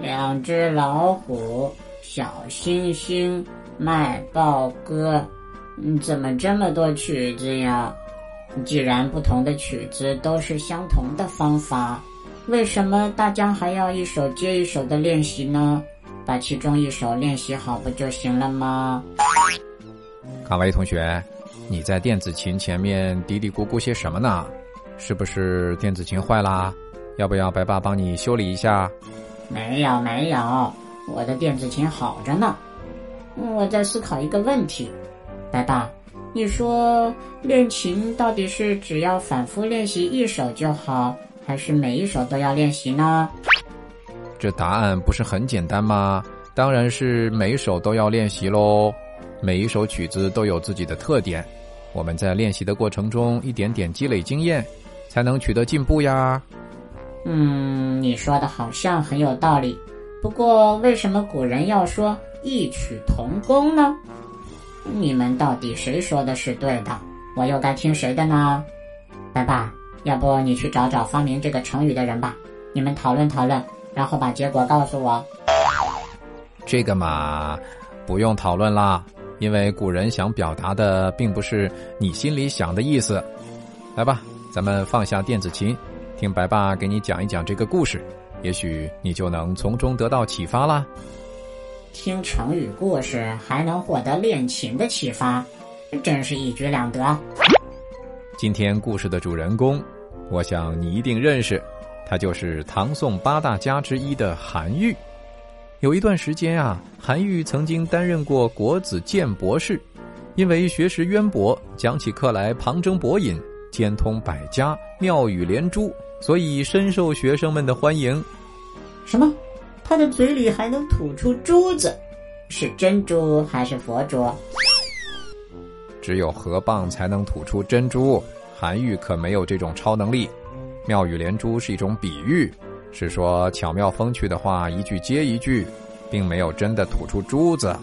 两只老虎，小星星，卖报歌。嗯，怎么这么多曲子呀？既然不同的曲子都是相同的方法，为什么大家还要一首接一首的练习呢？把其中一首练习好不就行了吗？卡哇伊同学，你在电子琴前面嘀嘀咕咕些什么呢？是不是电子琴坏啦？要不要白爸帮你修理一下？没有没有，我的电子琴好着呢。我在思考一个问题，白爸，你说练琴到底是只要反复练习一首就好，还是每一首都要练习呢？这答案不是很简单吗？当然是每一首都要练习喽。每一首曲子都有自己的特点，我们在练习的过程中一点点积累经验，才能取得进步呀。嗯，你说的好像很有道理。不过，为什么古人要说异曲同工呢？你们到底谁说的是对的？我又该听谁的呢？白爸，要不你去找找发明这个成语的人吧，你们讨论讨论，然后把结果告诉我。这个嘛，不用讨论啦。因为古人想表达的并不是你心里想的意思，来吧，咱们放下电子琴，听白爸给你讲一讲这个故事，也许你就能从中得到启发啦。听成语故事还能获得练琴的启发，真是一举两得。今天故事的主人公，我想你一定认识，他就是唐宋八大家之一的韩愈。有一段时间啊，韩愈曾经担任过国子监博士，因为学识渊博，讲起课来旁征博引，兼通百家，妙语连珠，所以深受学生们的欢迎。什么？他的嘴里还能吐出珠子？是珍珠还是佛珠？只有河蚌才能吐出珍珠，韩愈可没有这种超能力。妙语连珠是一种比喻。是说巧妙风趣的话一句接一句，并没有真的吐出珠子。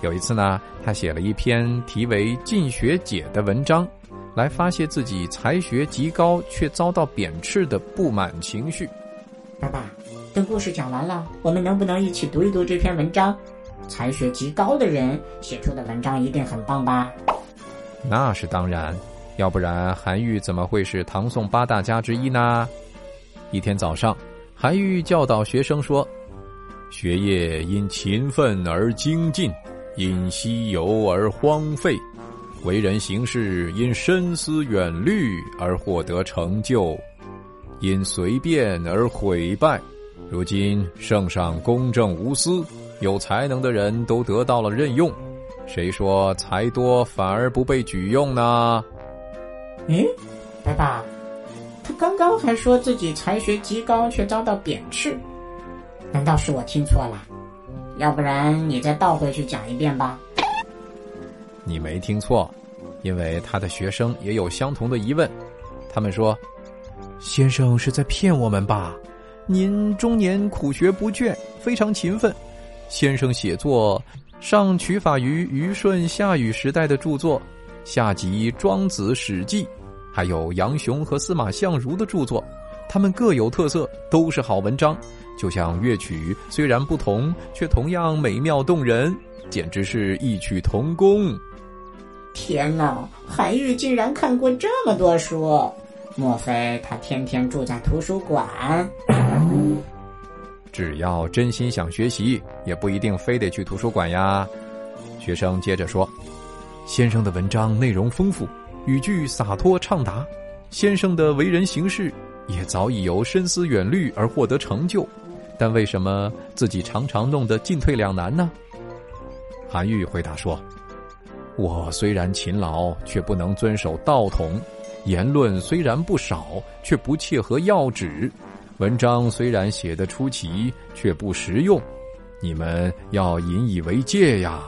有一次呢，他写了一篇题为《进学解》的文章，来发泄自己才学极高却遭到贬斥的不满情绪。爸爸，等故事讲完了，我们能不能一起读一读这篇文章？才学极高的人写出的文章一定很棒吧？那是当然，要不然韩愈怎么会是唐宋八大家之一呢？一天早上。韩愈教导学生说：“学业因勤奋而精进，因西游而荒废；为人行事因深思远虑而获得成就，因随便而毁败。如今圣上公正无私，有才能的人都得到了任用，谁说才多反而不被举用呢？”诶，爸爸。他刚刚还说自己才学极高，却遭到贬斥，难道是我听错了？要不然你再倒回去讲一遍吧。你没听错，因为他的学生也有相同的疑问。他们说：“先生是在骗我们吧？您中年苦学不倦，非常勤奋。先生写作上取法于虞舜、夏禹时代的著作，下集《庄子》《史记》。”还有杨雄和司马相如的著作，他们各有特色，都是好文章。就像乐曲，虽然不同，却同样美妙动人，简直是异曲同工。天哪，韩愈竟然看过这么多书，莫非他天天住在图书馆？只要真心想学习，也不一定非得去图书馆呀。学生接着说：“先生的文章内容丰富。”语句洒脱畅达，先生的为人行事也早已由深思远虑而获得成就，但为什么自己常常弄得进退两难呢？韩愈回答说：“我虽然勤劳，却不能遵守道统；言论虽然不少，却不切合要旨；文章虽然写得出奇，却不实用。你们要引以为戒呀。”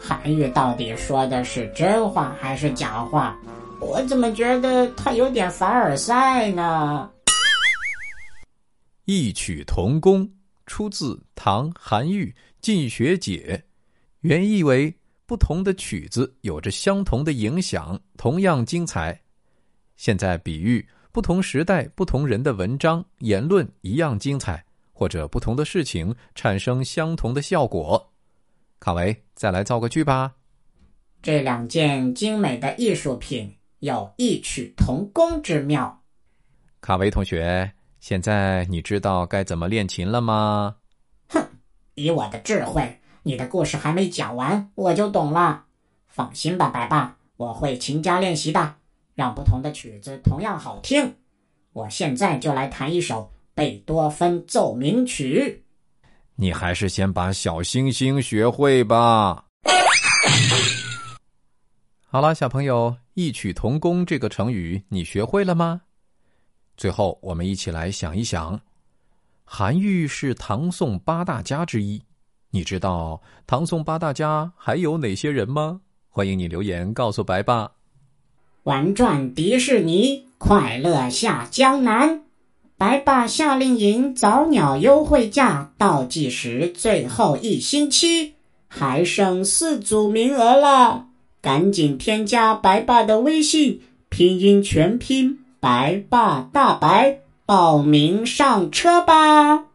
韩愈到底说的是真话还是假话？我怎么觉得他有点凡尔赛呢？异曲同工出自唐韩愈《进学解》，原意为不同的曲子有着相同的影响，同样精彩。现在比喻不同时代、不同人的文章言论一样精彩，或者不同的事情产生相同的效果。卡维，再来造个句吧。这两件精美的艺术品有异曲同工之妙。卡维同学，现在你知道该怎么练琴了吗？哼，以我的智慧，你的故事还没讲完，我就懂了。放心吧，白爸，我会勤加练习的，让不同的曲子同样好听。我现在就来弹一首贝多芬奏鸣曲。你还是先把小星星学会吧。好了，小朋友，异曲同工这个成语你学会了吗？最后，我们一起来想一想，韩愈是唐宋八大家之一，你知道唐宋八大家还有哪些人吗？欢迎你留言告诉白爸。玩转迪士尼，快乐下江南。白爸夏令营早鸟优惠价倒计时最后一星期，还剩四组名额了，赶紧添加白爸的微信，拼音全拼白爸大白，报名上车吧。